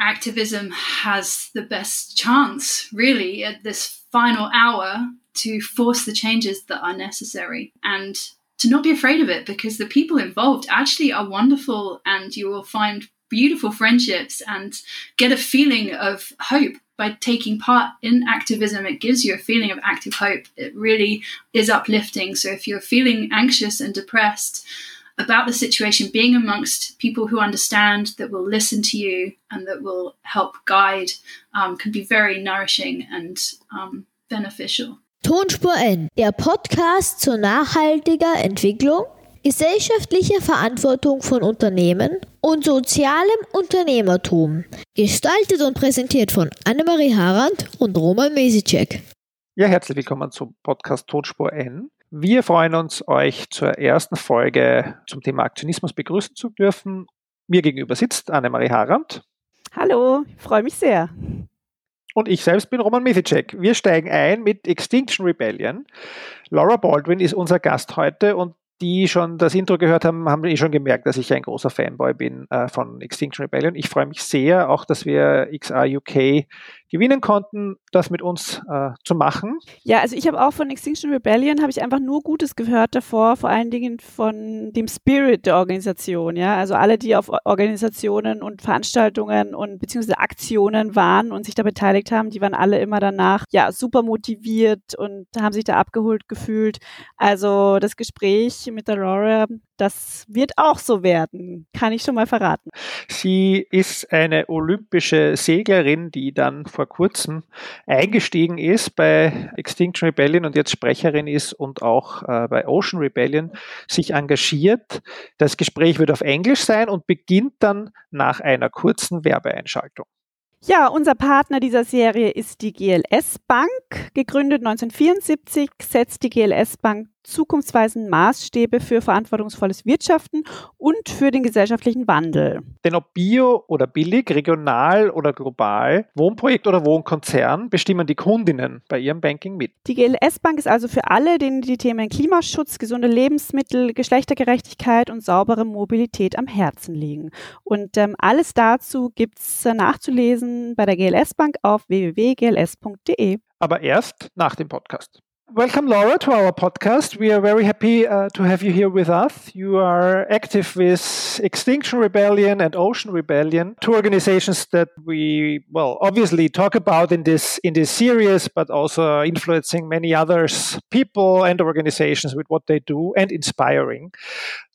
activism has the best chance, really, at this final hour to force the changes that are necessary and to not be afraid of it because the people involved actually are wonderful and you will find beautiful friendships and get a feeling of hope by taking part in activism. It gives you a feeling of active hope. It really is uplifting. So if you're feeling anxious and depressed, about the situation, being amongst people who understand, that will listen to you, and that will help guide, um, can be very nourishing and um, beneficial. Tonspur N, der Podcast zur nachhaltiger Entwicklung, gesellschaftlicher Verantwortung von Unternehmen und sozialem Unternehmertum. Gestaltet und präsentiert von Annemarie Harand und Roman Mesicek. Ja, herzlich willkommen zum Podcast Tonspur N. Wir freuen uns, euch zur ersten Folge zum Thema Aktionismus begrüßen zu dürfen. Mir gegenüber sitzt Annemarie Harand. Hallo, ich freue mich sehr. Und ich selbst bin Roman Mithicek. Wir steigen ein mit Extinction Rebellion. Laura Baldwin ist unser Gast heute und die schon das Intro gehört haben, haben eh schon gemerkt, dass ich ein großer Fanboy bin äh, von Extinction Rebellion. Ich freue mich sehr, auch dass wir XR UK gewinnen konnten, das mit uns äh, zu machen. Ja, also ich habe auch von Extinction Rebellion habe ich einfach nur Gutes gehört davor, vor allen Dingen von dem Spirit der Organisation. Ja, also alle, die auf Organisationen und Veranstaltungen und beziehungsweise Aktionen waren und sich da beteiligt haben, die waren alle immer danach ja super motiviert und haben sich da abgeholt gefühlt. Also das Gespräch mit der Laura das wird auch so werden, kann ich schon mal verraten. Sie ist eine olympische Seglerin, die dann vor kurzem eingestiegen ist bei Extinction Rebellion und jetzt Sprecherin ist und auch äh, bei Ocean Rebellion sich engagiert. Das Gespräch wird auf Englisch sein und beginnt dann nach einer kurzen Werbeeinschaltung. Ja, unser Partner dieser Serie ist die GLS Bank. Gegründet 1974 setzt die GLS Bank zukunftsweisenden Maßstäbe für verantwortungsvolles Wirtschaften und für den gesellschaftlichen Wandel. Denn ob bio oder billig, regional oder global, Wohnprojekt oder Wohnkonzern bestimmen die Kundinnen bei ihrem Banking mit. Die GLS Bank ist also für alle, denen die Themen Klimaschutz, gesunde Lebensmittel, Geschlechtergerechtigkeit und saubere Mobilität am Herzen liegen. Und ähm, alles dazu gibt es äh, nachzulesen bei der GLS Bank auf www.gls.de. Aber erst nach dem Podcast. Welcome, Laura, to our podcast. We are very happy uh, to have you here with us. You are active with Extinction Rebellion and Ocean Rebellion, two organizations that we, well, obviously talk about in this in this series, but also influencing many others, people and organizations with what they do and inspiring.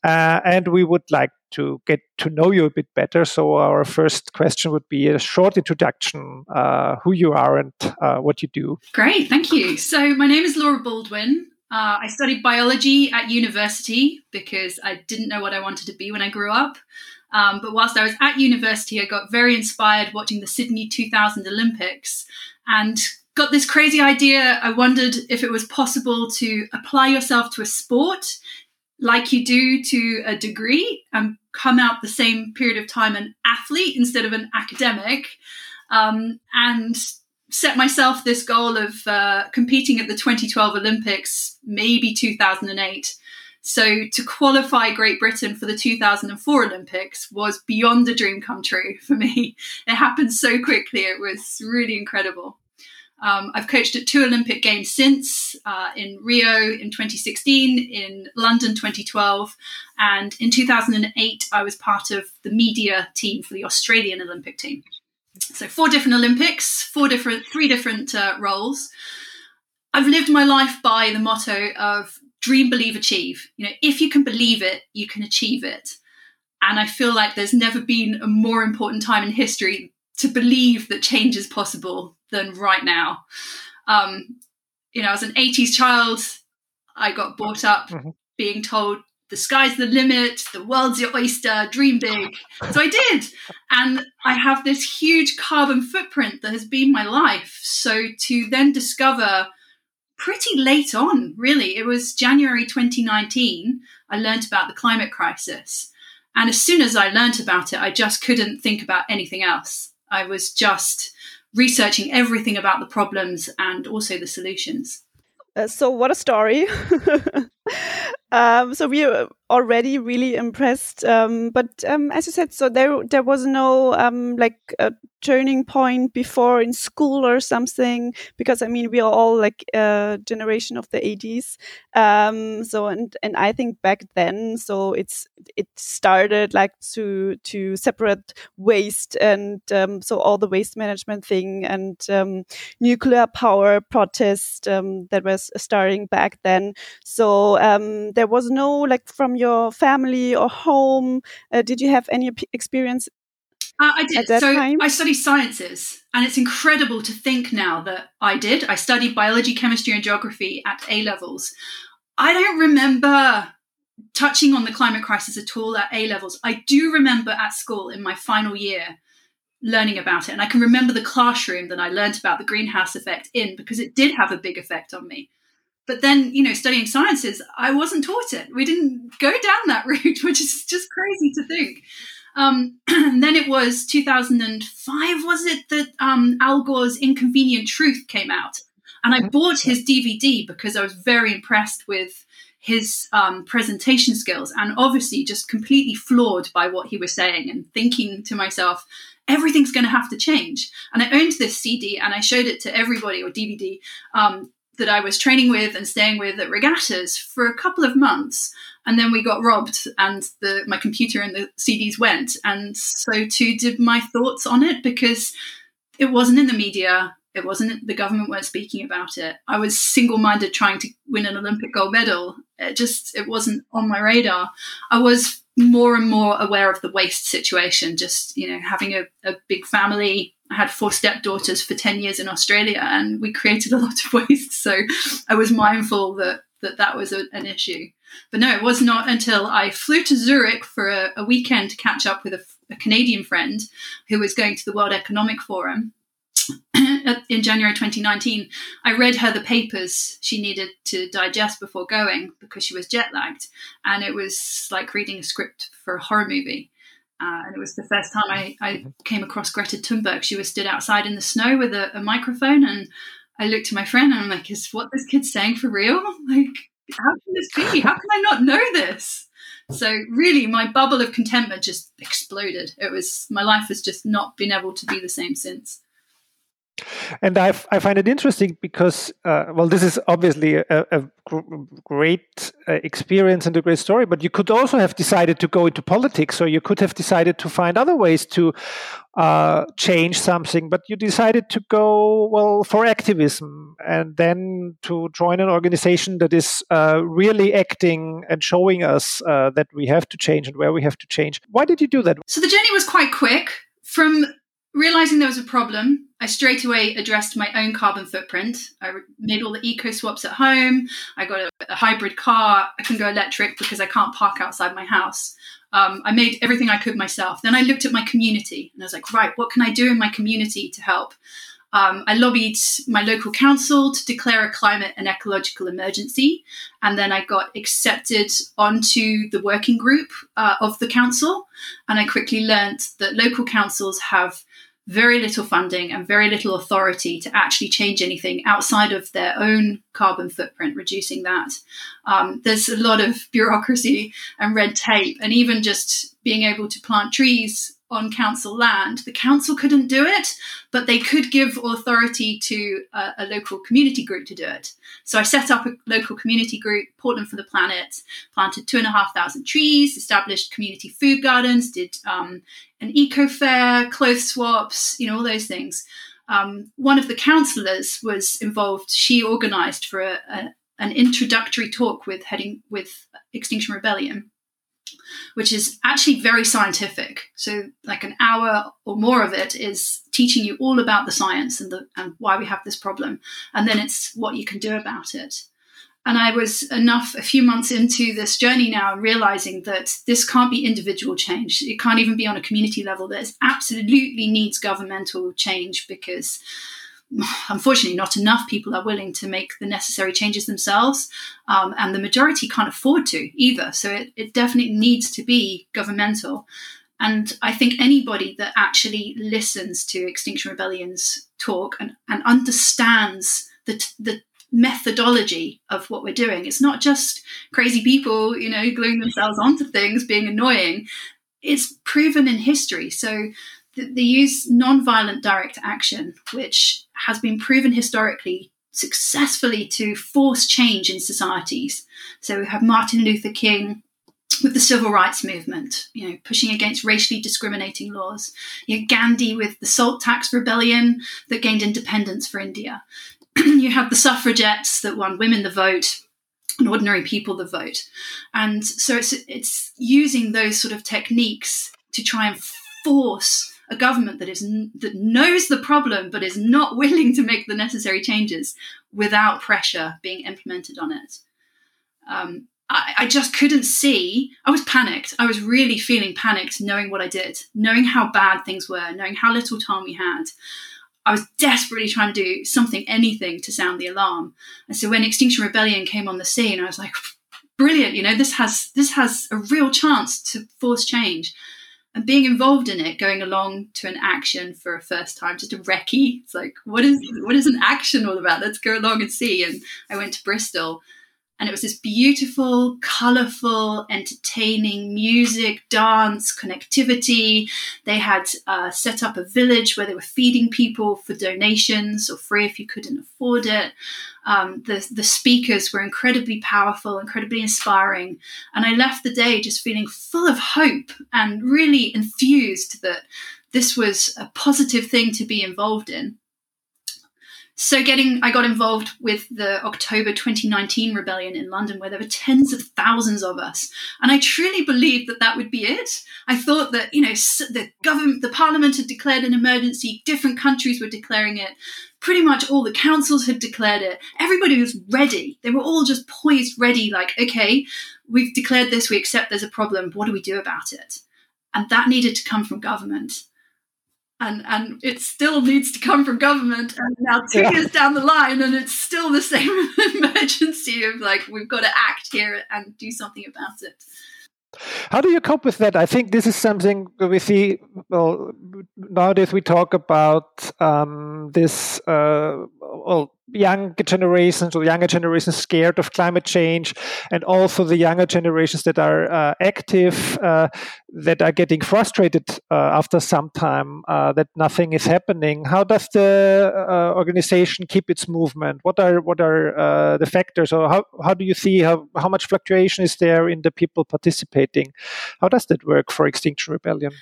Uh, and we would like to get to know you a bit better. So our first question would be a short introduction, uh, who you are and uh, what you do. Great, thank you. So my name is Laura Baldwin. Uh, I studied biology at university because I didn't know what I wanted to be when I grew up. Um, but whilst I was at university, I got very inspired watching the Sydney 2000 Olympics and got this crazy idea. I wondered if it was possible to apply yourself to a sport like you do to a degree and come out the same period of time an athlete instead of an academic um, and set myself this goal of uh, competing at the 2012 olympics maybe 2008 so to qualify great britain for the 2004 olympics was beyond a dream come true for me. It happened so quickly it was really incredible um, I've coached at two Olympic Games since uh, in Rio in 2016, in London 2012, and in 2008, I was part of the media team for the Australian Olympic team. So, four different Olympics, four different, three different uh, roles. I've lived my life by the motto of dream, believe, achieve. You know, if you can believe it, you can achieve it. And I feel like there's never been a more important time in history to believe that change is possible than right now. Um, you know, as an 80s child, I got brought up mm-hmm. being told the sky's the limit, the world's your oyster, dream big. So I did. And I have this huge carbon footprint that has been my life. So to then discover pretty late on, really, it was January 2019, I learned about the climate crisis. And as soon as I learned about it, I just couldn't think about anything else. I was just researching everything about the problems and also the solutions. Uh, so, what a story! um, so we are already really impressed. Um, but um, as you said, so there there was no um, like uh, turning point before in school or something? Because I mean, we are all like a generation of the 80s. Um, so, and, and I think back then, so it's, it started like to, to separate waste and, um, so all the waste management thing and, nuclear power protest, that was starting back then. So, there was no like from your family or home, uh, did you have any experience uh, I did. so time? I studied sciences, and it's incredible to think now that I did. I studied biology, chemistry, and geography at A levels. I don't remember touching on the climate crisis at all at A levels. I do remember at school in my final year learning about it, and I can remember the classroom that I learned about the greenhouse effect in because it did have a big effect on me. But then, you know, studying sciences, I wasn't taught it. We didn't go down that route, which is just crazy to think. Um, and then it was 2005, was it, that um, Al Gore's Inconvenient Truth came out. And I bought his DVD because I was very impressed with his um, presentation skills and obviously just completely floored by what he was saying and thinking to myself, everything's going to have to change. And I owned this CD and I showed it to everybody or DVD um, that I was training with and staying with at regattas for a couple of months. And then we got robbed, and the my computer and the CDs went, and so too did my thoughts on it because it wasn't in the media. It wasn't the government weren't speaking about it. I was single-minded trying to win an Olympic gold medal. It just it wasn't on my radar. I was more and more aware of the waste situation. Just you know, having a, a big family, I had four stepdaughters for 10 years in Australia and we created a lot of waste. So I was mindful that that, that was a, an issue. But no, it was not until I flew to Zurich for a, a weekend to catch up with a, a, Canadian friend who was going to the World Economic Forum in January 2019. I read her the papers she needed to digest before going because she was jet lagged. And it was like reading a script for a horror movie. Uh, and it was the first time I, I, mm-hmm. came across Greta Thunberg. She was stood outside in the snow with a, a, microphone, and I looked at my friend and I'm like, "Is what this kid's saying for real? Like, how can this be? How can I not know this?" So really, my bubble of contentment just exploded. It was my life has just not been able to be the same since. And I, I find it interesting because, uh, well, this is obviously a, a great uh, experience and a great story, but you could also have decided to go into politics, or you could have decided to find other ways to uh, change something, but you decided to go, well, for activism and then to join an organization that is uh, really acting and showing us uh, that we have to change and where we have to change. Why did you do that? So the journey was quite quick. From realizing there was a problem, I straight away addressed my own carbon footprint. I made all the eco swaps at home. I got a, a, hybrid car. I can go electric because I can't park outside my house. Um, I made everything I could myself. Then I looked at my community and I was like, right, what can I do in my community to help? Um, I lobbied my local council to declare a climate and ecological emergency. And then I got accepted onto the working group uh, of the council. And I quickly learned that local councils have very little funding and very little authority to actually change anything outside of their own carbon footprint, reducing that. Um, there's a lot of bureaucracy and red tape, and even just being able to plant trees on council land. The council couldn't do it, but they could give authority to a, a, local community group to do it. So I set up a local community group, Portland for the Planet, planted two and a half thousand trees, established community food gardens, did um, an eco fair, clothes swaps, you know, all those things. Um, one of the councillors was involved. She organised for a, a, an introductory talk with heading with Extinction Rebellion which is actually very scientific. So, like an hour or more of it is teaching you all about the science and the and why we have this problem, and then it's what you can do about it. And I was enough a few months into this journey now, realizing that this can't be individual change. It can't even be on a community level. That absolutely needs governmental change because unfortunately, not enough people are willing to make the necessary changes themselves, um, and the majority can't afford to either. So it, it definitely needs to be governmental. And I think anybody that actually listens to Extinction Rebellion's talk and, and understands the, the methodology of what we're doing, it's not just crazy people, you know, gluing themselves onto things, being annoying. It's proven in history. So they use non-violent direct action, which has been proven historically successfully to force change in societies. So we have Martin Luther King with the civil rights movement, you know, pushing against racially discriminating laws. You have Gandhi with the salt tax rebellion that gained independence for India. you have the suffragettes that won women the vote and ordinary people the vote. And so it's it's using those sort of techniques to try and force a government that is that knows the problem but is not willing to make the necessary changes without pressure being implemented on it. Um, I, I, just couldn't see. I was panicked. I was really feeling panicked, knowing what I did, knowing how bad things were, knowing how little time we had. I was desperately trying to do something, anything to sound the alarm. And so when Extinction Rebellion came on the scene, I was like, brilliant, you know, this has this has a real chance to force change and being involved in it, going along to an action for a first time, just a recce. It's like, what is what is an action all about? Let's go along and see. And I went to Bristol, and it was this beautiful, colourful, entertaining music, dance, connectivity. They had uh, set up a village where they were feeding people for donations or free if you couldn't afford it. Um, the, the speakers were incredibly powerful, incredibly inspiring. And I left the day just feeling full of hope and really enthused that this was a positive thing to be involved in. So getting I got involved with the October 2019 rebellion in London where there were tens of thousands of us and I truly believed that that would be it. I thought that you know the government the parliament had declared an emergency, different countries were declaring it. Pretty much all the councils had declared it. Everybody was ready. They were all just poised ready like okay, we've declared this, we accept there's a problem. What do we do about it? And that needed to come from government and and it still needs to come from government and now two yeah. years down the line and it's still the same emergency of like we've got to act here and do something about it how do you cope with that? I think this is something we see. Well, nowadays we talk about um, this. Uh, well, younger generations or younger generations scared of climate change, and also the younger generations that are uh, active uh, that are getting frustrated uh, after some time uh, that nothing is happening. How does the uh, organization keep its movement? What are what are uh, the factors, or how how do you see how how much fluctuation is there in the people participating? How does that work for Extinction Rebellion?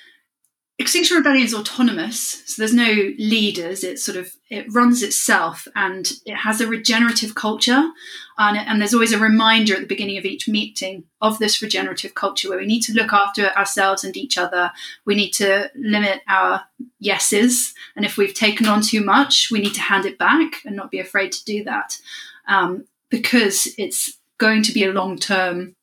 Extinction Rebellion is autonomous, so there's no leaders. It sort of it runs itself, and it has a regenerative culture. And, and, there's always a reminder at the beginning of each meeting of this regenerative culture, where we need to look after ourselves and each other. We need to limit our yeses, and if we've taken on too much, we need to hand it back and not be afraid to do that, um, because it's going to be a long term.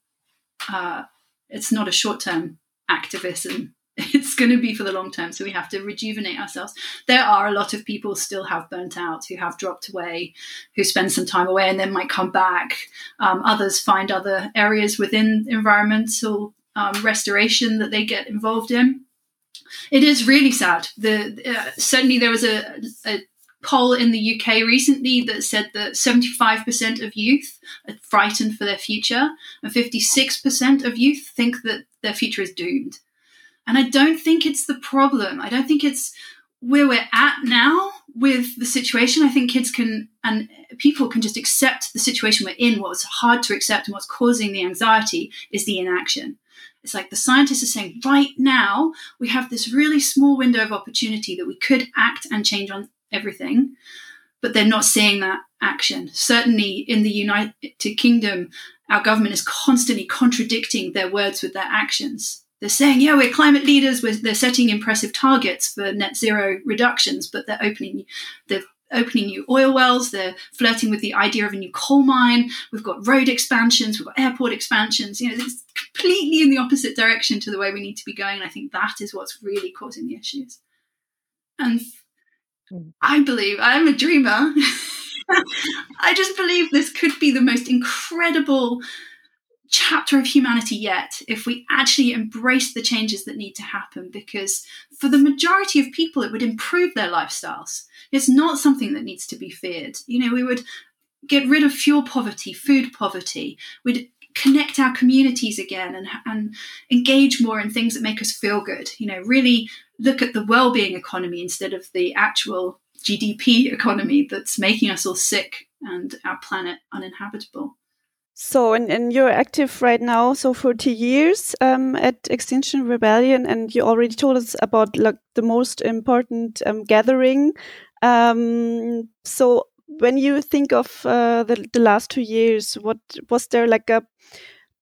Uh, it's not a short term activism it's going to be for the long term. So we have to rejuvenate ourselves. There are a lot of people still have burnt out, who have dropped away, who spend some time away and then might come back. Um, others find other areas within environmental um, restoration that they get involved in. It is really sad. The uh, certainly there was a, a poll in the UK recently that said that 75% of youth are frightened for their future, and 56% of youth think that their future is doomed. And I don't think it's the problem. I don't think it's where we're at now with the situation. I think kids can and people can just accept the situation we're in. What's hard to accept and what's causing the anxiety is the inaction. It's like the scientists are saying right now we have this really small window of opportunity that we could act and change on everything, but they're not seeing that action. Certainly in the United Kingdom, our government is constantly contradicting their words with their actions they're saying, yeah, we're climate leaders. We're, they're setting impressive targets for net zero reductions, but they're opening they're opening new oil wells. They're flirting with the idea of a new coal mine. We've got road expansions. We've got airport expansions. You know, it's completely in the opposite direction to the way we need to be going. And I think that is what's really causing the issues. And hmm. I believe I'm a dreamer. I just believe this could be the most incredible chapter of humanity yet if we actually embrace the changes that need to happen because for the majority of people it would improve their lifestyles. It's not something that needs to be feared. You know we would get rid of fuel poverty food poverty. We'd connect our communities again and, and engage more in things that make us feel good. You know really look at the well-being economy instead of the actual GDP economy that's making us all sick and our planet uninhabitable. So, and, and you're active right now, so for two years um, at Extinction Rebellion, and you already told us about like the most important um, gathering. Um, so, when you think of uh, the, the last two years, what was there like a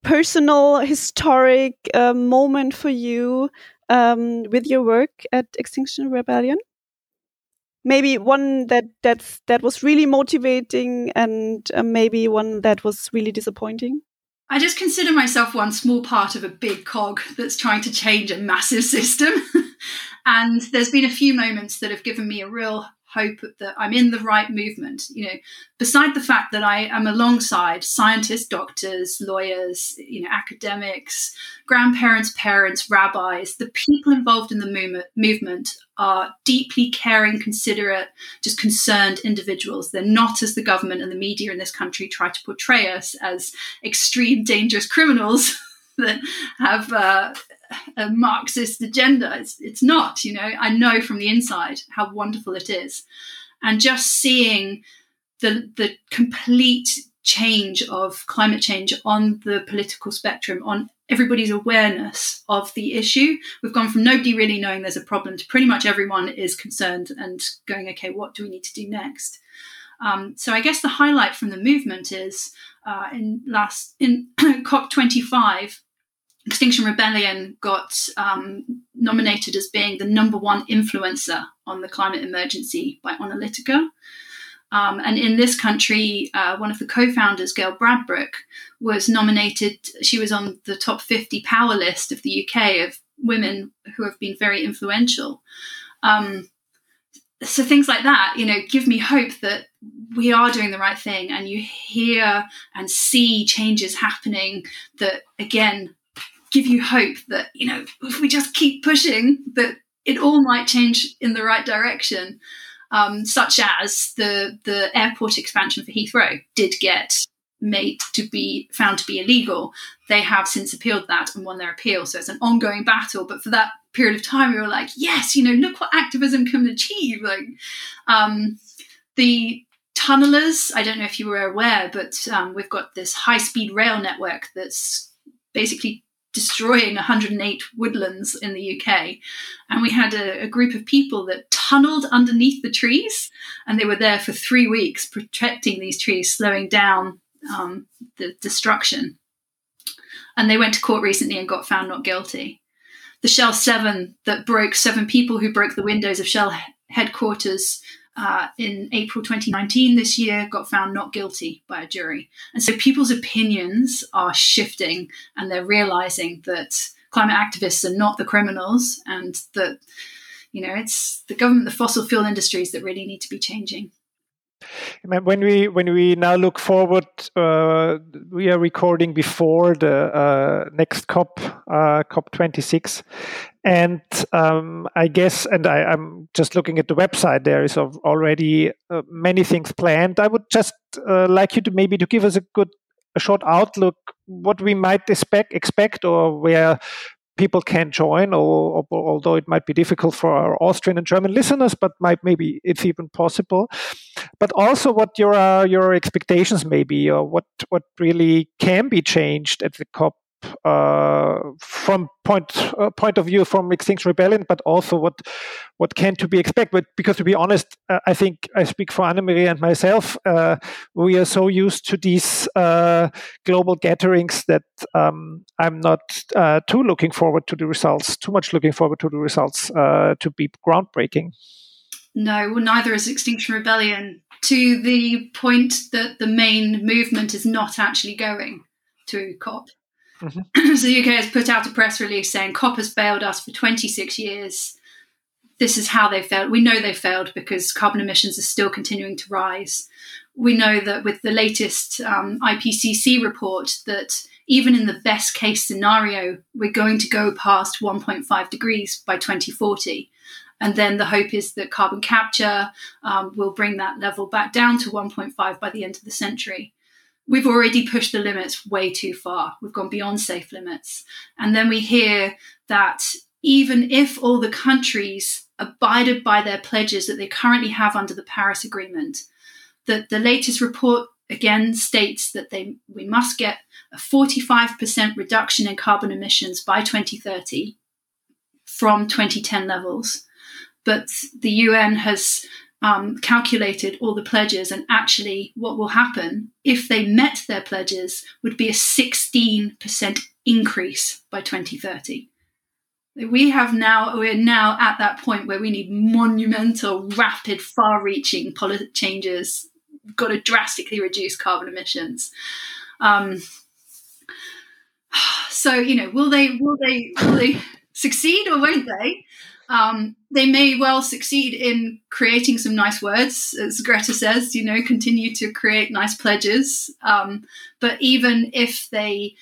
personal, historic uh, moment for you um, with your work at Extinction Rebellion? Maybe one that that's that was really motivating, and uh, maybe one that was really disappointing. I just consider myself one small part of a big cog that's trying to change a massive system. and there's been a few moments that have given me a real hope that I'm in the right movement. You know, beside the fact that I am alongside scientists, doctors, lawyers, you know, academics, grandparents, parents, rabbis, the people involved in the movement, movement are deeply caring, considerate, just concerned individuals. They're not as the government and the media in this country try to portray us as extreme, dangerous criminals. that have uh, a Marxist agenda. It's, it's not, you know. I know from the inside how wonderful it is. And just seeing the, the complete change of climate change on the political spectrum, on everybody's awareness of the issue. We've gone from nobody really knowing there's a problem to pretty much everyone is concerned and going, okay, what do we need to do next? Um, so I guess the highlight from the movement is uh, in last in COP25, Extinction Rebellion got um, nominated as being the number one influencer on the climate emergency by Onalytica. Um, and in this country, uh, one of the co founders, Gail Bradbrook, was nominated. She was on the top 50 power list of the UK of women who have been very influential. Um, so things like that, you know, give me hope that we are doing the right thing and you hear and see changes happening that, again, give you hope that you know if we just keep pushing that it all might change in the right direction um, such as the the airport expansion for Heathrow did get made to be found to be illegal. They have since appealed that and won their appeal. So it's an ongoing battle. But for that period of time, we were like, yes, you know, look what activism can achieve. Like um, the tunnelers. I don't know if you were aware, but um, we've got this high speed rail network that's basically destroying 108 woodlands in the UK. And we had a, a, group of people that tunneled underneath the trees, and they were there for three weeks protecting these trees, slowing down um, the destruction. And they went to court recently and got found not guilty. The Shell 7 that broke seven people who broke the windows of Shell headquarters uh, in April 2019 this year got found not guilty by a jury. And so people's opinions are shifting and they're realizing that climate activists are not the criminals and that, you know, it's the government, the fossil fuel industries that really need to be changing. When we when we now look forward, uh, we are recording before the uh, next COP, uh, COP 26, and um, I guess, and I, am just looking at the website. There is already uh, many things planned. I would just uh, like you to maybe to give us a good, a short outlook what we might expect, expect, or where people can join, or, or, although it might be difficult for our Austrian and German listeners, but might maybe it's even possible. But also, what your uh, your expectations may be, or what what really can be changed at the COP uh, from point uh, point of view from Extinction Rebellion, but also what what can to be expected. But because to be honest, uh, I think I speak for Annemarie and myself. Uh, we are so used to these uh, global gatherings that um, I'm not uh, too looking forward to the results. Too much looking forward to the results to be groundbreaking. No, well, neither is Extinction Rebellion. To the point that the main movement is not actually going to COP. Mm-hmm. so the UK has put out a press release saying COP has failed us for 26 years. This is how they failed. We know they failed because carbon emissions are still continuing to rise. We know that with the latest um, IPCC report that even in the best case scenario, we're going to go past 1.5 degrees by 2040. And then the hope is that carbon capture um, will bring that level back down to 1.5 by the end of the century we've already pushed the limits way too far. We've gone beyond safe limits. And then we hear that even if all the countries abided by their pledges that they currently have under the Paris Agreement. That the latest report again states that they we must get a 45% reduction in carbon emissions by 2030 from 2010 levels. But the UN has um, calculated all the pledges, and actually, what will happen if they met their pledges would be a 16% increase by 2030. We have now, we're now at that point where we need monumental, rapid, far reaching policy changes, We've got to drastically reduce carbon emissions. Um, so, you know, will they, will they, will they succeed or won't they? Um, they may well succeed in creating some nice words, as Greta says, you know, continue to create nice pledges. Um, but even if they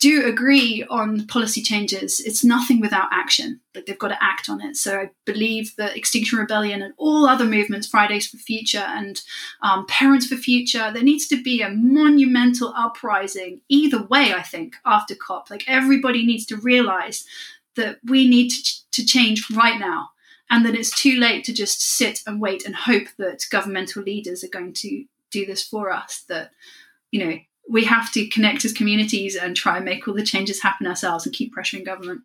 do agree on policy changes, it's nothing without action. Like they've got to act on it. So I believe that Extinction Rebellion and all other movements, Fridays for Future and um, Parents for Future, there needs to be a monumental uprising either way, I think, after COP. Like everybody needs to realize that we need to, to change right now and that it's too late to just sit and wait and hope that governmental leaders are going to do this for us. That, you know, we have to connect as communities and try and make all the changes happen ourselves and keep pressuring government.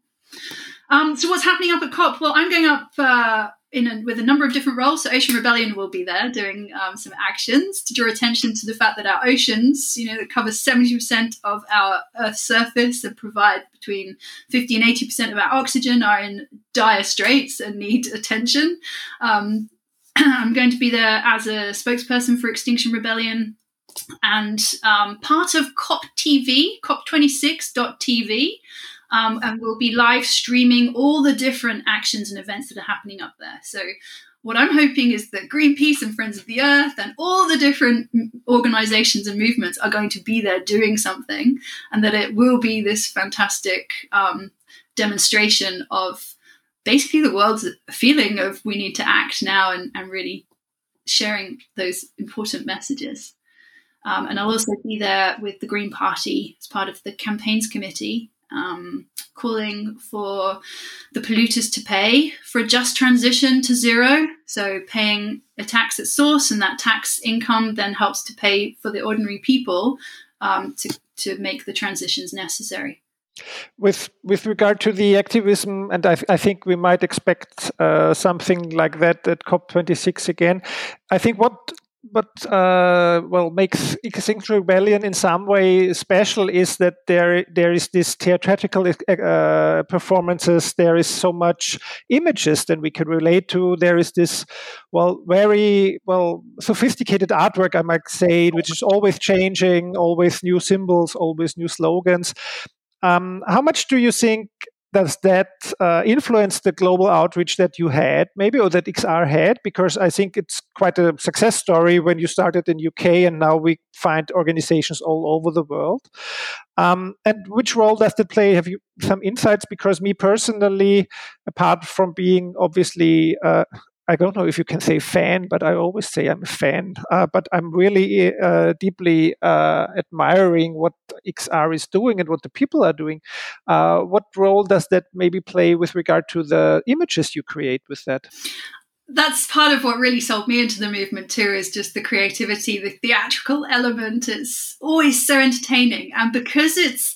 Um, so what's happening up at COP? Well, I'm going up uh, in a, with a number of different roles. So Ocean Rebellion will be there doing um, some actions to draw attention to the fact that our oceans, you know, that cover 70% of our Earth's surface and provide between 50 and 80% of our oxygen, are in dire straits and need attention. Um, I'm going to be there as a spokesperson for Extinction Rebellion and um, part of COP TV, COP26.tv, um, and we'll be live streaming all the different actions and events that are happening up there. So, what I'm hoping is that Greenpeace and Friends of the Earth and all the different organizations and movements are going to be there doing something, and that it will be this fantastic um, demonstration of basically the world's feeling of we need to act now and, and really sharing those important messages. Um, and I'll also be there with the Green Party as part of the campaigns committee, um, calling for the polluters to pay for a just transition to zero. So, paying a tax at source, and that tax income then helps to pay for the ordinary people um, to, to make the transitions necessary. With with regard to the activism, and I, I think we might expect uh, something like that at COP26 again. I think what what uh, well makes Extinction Rebellion in some way special is that there there is this theatrical uh, performances. There is so much images that we can relate to. There is this well very well sophisticated artwork, I might say, which is always changing, always new symbols, always new slogans. Um, how much do you think does that uh, influence the global outreach that you had maybe or that xr had? Because i think it's quite a success story when you started in uk and now we find organizations all over the world. Um, and which role does it play? Have you some insights? Because me personally apart from being obviously uh, I don't know if you can say fan, but I always say I'm a fan. Uh, but I'm really uh, deeply uh, admiring what XR is doing and what the people are doing. Uh, what role does that maybe play with regard to the images you create with that? That's part of what really sold me into the movement too, is just the creativity, the theatrical element. It's always so entertaining. And because it's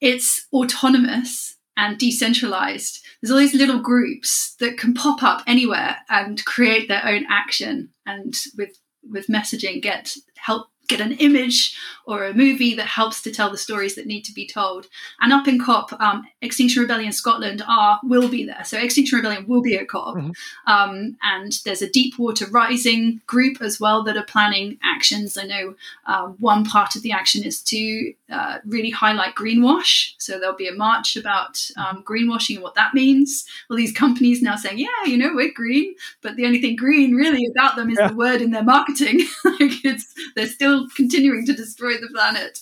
it's autonomous and decentralized, there's all these little groups that can pop up anywhere and create their own action and with with messaging get help get an image or a movie that helps to tell the stories that need to be told. And up in COP, um, Extinction Rebellion Scotland are will be there. So Extinction Rebellion will be at COP, mm-hmm. um, and there's a deep water Rising group as well that are planning actions. I know uh, one part of the action is to uh, really highlight greenwash. So there'll be a march about um, greenwashing and what that means. All these companies now saying, yeah, you know, we're green, but the only thing green really about them is yeah. the word in their marketing. like it's they're still continuing to destroy the planet.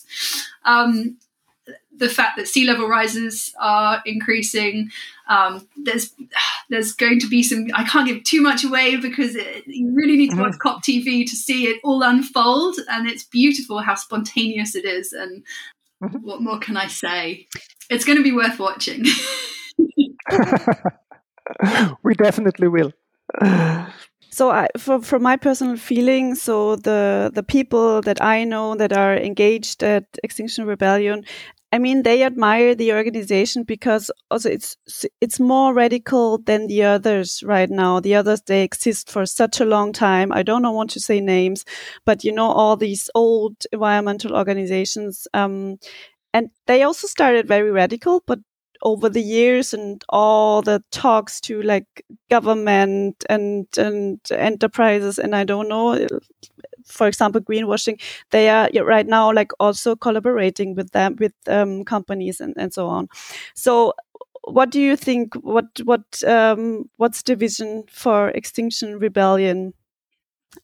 Um, the fact that sea level rises are increasing. Um, there's there's going to be some. I can't give too much away because it, you really need to watch mm-hmm. COP TV to see it all unfold, and it's beautiful how spontaneous it is. And mm-hmm. what more can I say? It's going to be worth watching. we definitely will. So, I, for, from my personal feeling, so the the people that I know that are engaged at Extinction Rebellion, I mean, they admire the organization because also it's it's more radical than the others right now. The others they exist for such a long time. I don't know want to say names, but you know all these old environmental organizations, um, and they also started very radical, but over the years and all the talks to like government and and enterprises and I don't know for example, greenwashing, they are right now like also collaborating with them, with um, companies and, and so on. So what do you think? What what um, what's the vision for Extinction Rebellion?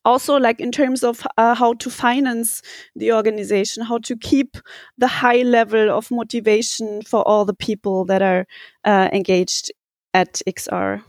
Also, like in terms of uh, how to finance the organization, how to keep the high level of motivation for all the people that are uh, engaged at XR.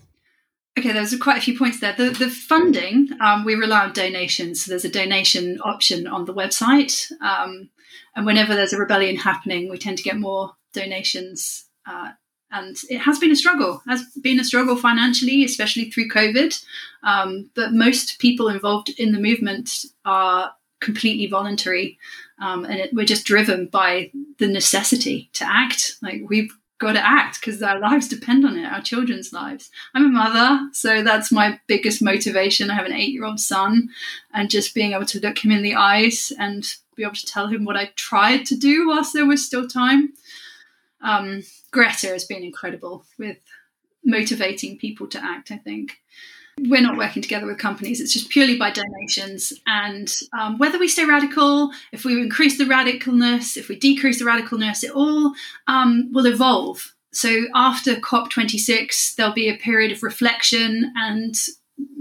Okay, there's quite a few points there. The, the funding, um, we rely on donations. So there's a donation option on the website. Um, and whenever there's a rebellion happening, we tend to get more donations. Uh, and it has been a struggle, has been a struggle financially, especially through COVID. Um, but most people involved in the movement are completely voluntary. Um, and it, we're just driven by the necessity to act. Like we've got to act because our lives depend on it, our children's lives. I'm a mother, so that's my biggest motivation. I have an eight year old son, and just being able to look him in the eyes and be able to tell him what I tried to do whilst there was still time. Um, Greta has been incredible with motivating people to act, I think we're not working together with companies. It's just purely by donations. And um, whether we stay radical, if we increase the radicalness, if we decrease the radicalness, it all um, will evolve. So after COP26, there'll be a period of reflection and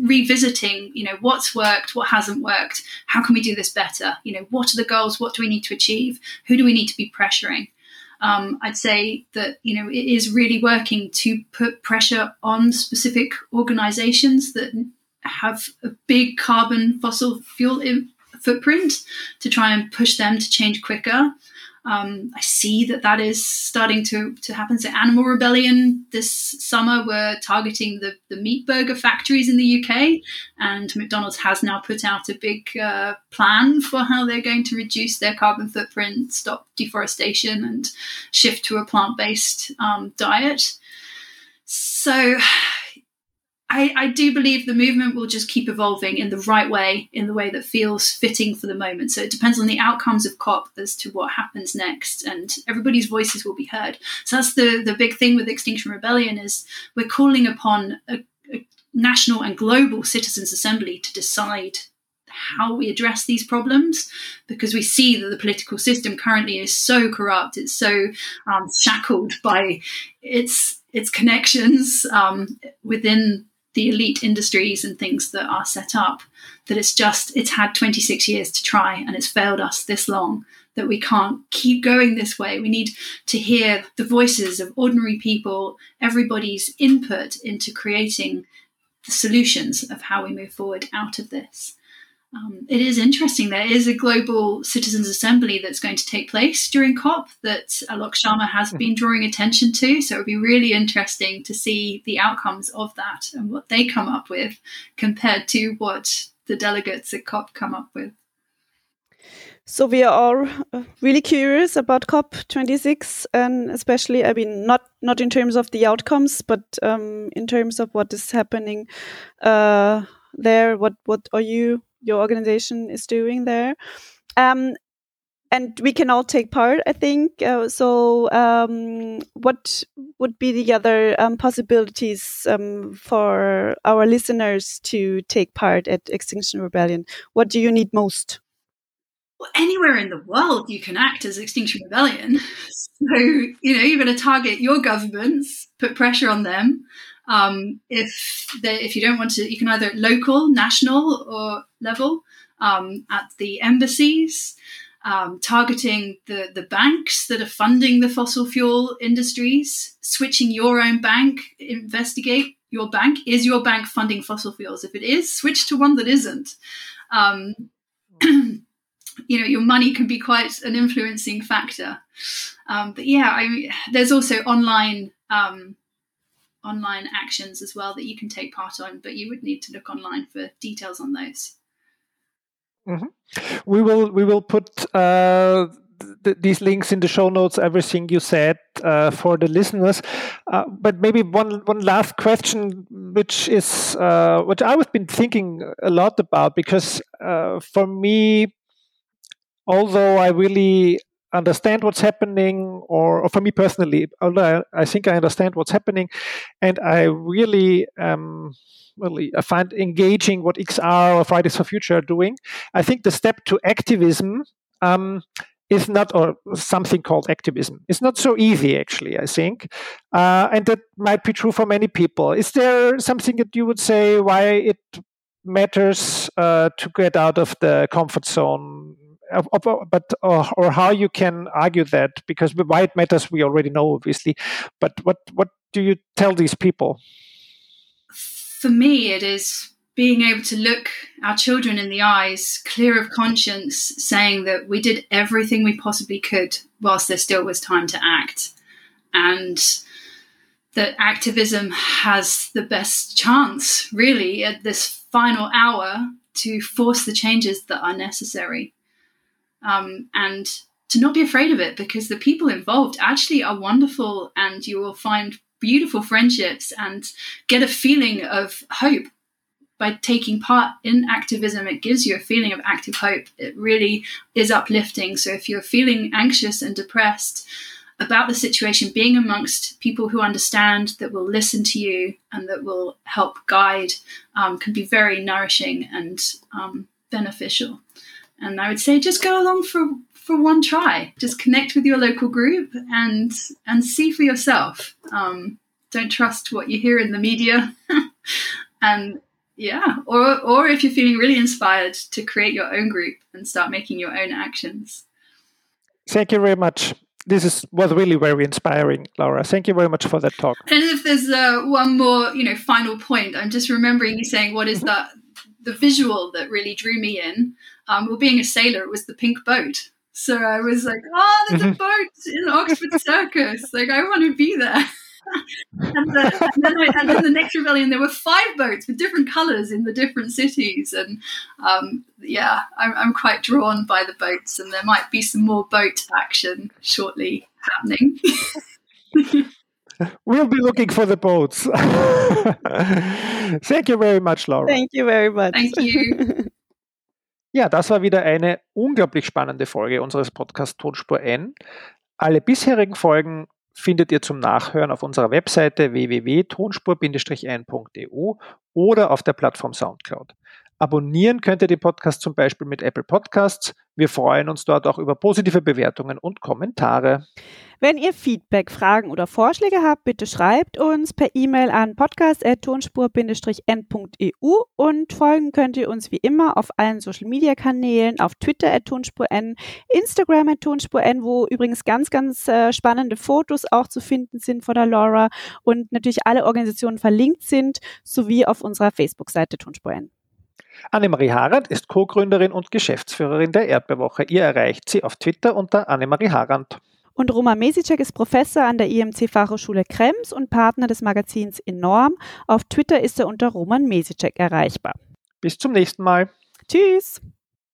revisiting you know what's worked what hasn't worked how can we do this better you know what are the goals what do we need to achieve who do we need to be pressuring um, I'd say that you know it is really working to put pressure on specific organisations that have a big carbon fossil fuel footprint to try and push them to change quicker. Um, I see that that is starting to, to happen. So, Animal Rebellion this summer were targeting the, the meat burger factories in the UK, and McDonald's has now put out a big uh, plan for how they're going to reduce their carbon footprint, stop deforestation, and shift to a plant based um, diet. So, I, I, do believe the movement will just keep evolving in the right way, in the way that feels fitting for the moment. So it depends on the outcomes of COP as to what happens next, and everybody's voices will be heard. So that's the the big thing with Extinction Rebellion is we're calling upon a, a national and global citizens' assembly to decide how we address these problems because we see that the political system currently is so corrupt, it's so um, shackled by its its connections um, within the elite industries and things that are set up that it's just it's had 26 years to try and it's failed us this long that we can't keep going this way. We need to hear the voices of ordinary people everybody's input into creating the solutions of how we move forward out of this um, it is interesting. There is a global citizens' assembly that's going to take place during COP that Alok Sharma has mm-hmm. been drawing attention to. So it would be really interesting to see the outcomes of that and what they come up with compared to what the delegates at COP come up with. So we are all uh, really curious about COP26, and especially, I mean, not not in terms of the outcomes, but um, in terms of what is happening uh, there. What what are you your organization is doing there. Um, and we can all take part, I think. Uh, so, um, what would be the other um, possibilities um, for our listeners to take part at Extinction Rebellion? What do you need most? Well, anywhere in the world you can act as Extinction Rebellion. So, you know, you're going to target your governments, put pressure on them. Um, if they, if you don't want to, you can either local, national, or level um, at the embassies, um, targeting the the banks that are funding the fossil fuel industries, switching your own bank, investigate your bank. Is your bank funding fossil fuels? If it is, switch to one that isn't. Um, you know, your money can be quite an influencing factor. Um, but yeah, I mean, there's also online um, online actions as well that you can take part on, but you would need to look online for details on those. Mm-hmm. We will we will put uh, th- these links in the show notes. Everything you said uh, for the listeners, uh, but maybe one one last question, which is uh, which I've been thinking a lot about because uh, for me, although I really understand what's happening, or, or for me personally, although I, I, think I understand what's happening, and I really um, really I find engaging what XR or Fridays for Future are doing. I think the step to activism um, is not, or something called activism, is not so easy actually. I think, uh, and that might be true for many people. Is there something that you would say why it matters uh, to get out of the comfort zone Uh, but or, or, how you can argue that because why it matters we already know obviously. But what what do you tell these people? For me it is being able to look our children in the eyes clear of conscience saying that we did everything we possibly could whilst there still was time to act. And that activism has the best chance really at this final hour to force the changes that are necessary um, and to not be afraid of it because the people involved actually are wonderful and you will find beautiful friendships and get a feeling of hope. By taking part in activism it gives you a feeling of active hope. It really is uplifting. So if you're feeling anxious and depressed about the situation being amongst people who understand that will listen to you and that will help guide um, can be very nourishing and um, beneficial and I would say just go along for for one try. Just connect with your local group and and see for yourself. Um, don't trust what you hear in the media, and yeah, or or if you're feeling really inspired to create your own group and start making your own actions. Thank you very much. This is was really very inspiring, Laura. Thank you very much for that talk. And if there's uh, one more, you know, final point, I'm just remembering you saying, "What is that?" The visual that really drew me in um, well, being a sailor, it was the pink boat. So I was like, oh, there's a mm-hmm. boat in Oxford Circus. Like, I want to be there. and, the, and, then I, and, then the next rebellion, there were five boats with different colours in the different cities, and um, yeah, I'm, I'm, quite drawn by the boats, and there might be some more boat action shortly happening. we'll be looking for the boats. Thank you very much, Laura. Thank you very much. Thank you. Ja, das war wieder eine unglaublich spannende Folge unseres Podcasts Tonspur N. Alle bisherigen Folgen findet ihr zum Nachhören auf unserer Webseite www.tonspur-n.eu oder auf der Plattform Soundcloud. Abonnieren könnt ihr den Podcast zum Beispiel mit Apple Podcasts. Wir freuen uns dort auch über positive Bewertungen und Kommentare. Wenn ihr Feedback, Fragen oder Vorschläge habt, bitte schreibt uns per E-Mail an podcast.tonspur-n.eu und folgen könnt ihr uns wie immer auf allen Social Media Kanälen, auf Twitter at tonspur-n, Instagram at tonspur-n, wo übrigens ganz, ganz äh, spannende Fotos auch zu finden sind von der Laura und natürlich alle Organisationen verlinkt sind, sowie auf unserer Facebook-Seite tonspur-n. Annemarie Harand ist Co-Gründerin und Geschäftsführerin der Erdbeerwoche. Ihr erreicht sie auf Twitter unter Annemarie Harand. Und Roman Mesicek ist Professor an der IMC Fachhochschule Krems und Partner des Magazins Enorm. Auf Twitter ist er unter Roman Mesicek erreichbar. Bis zum nächsten Mal. Tschüss.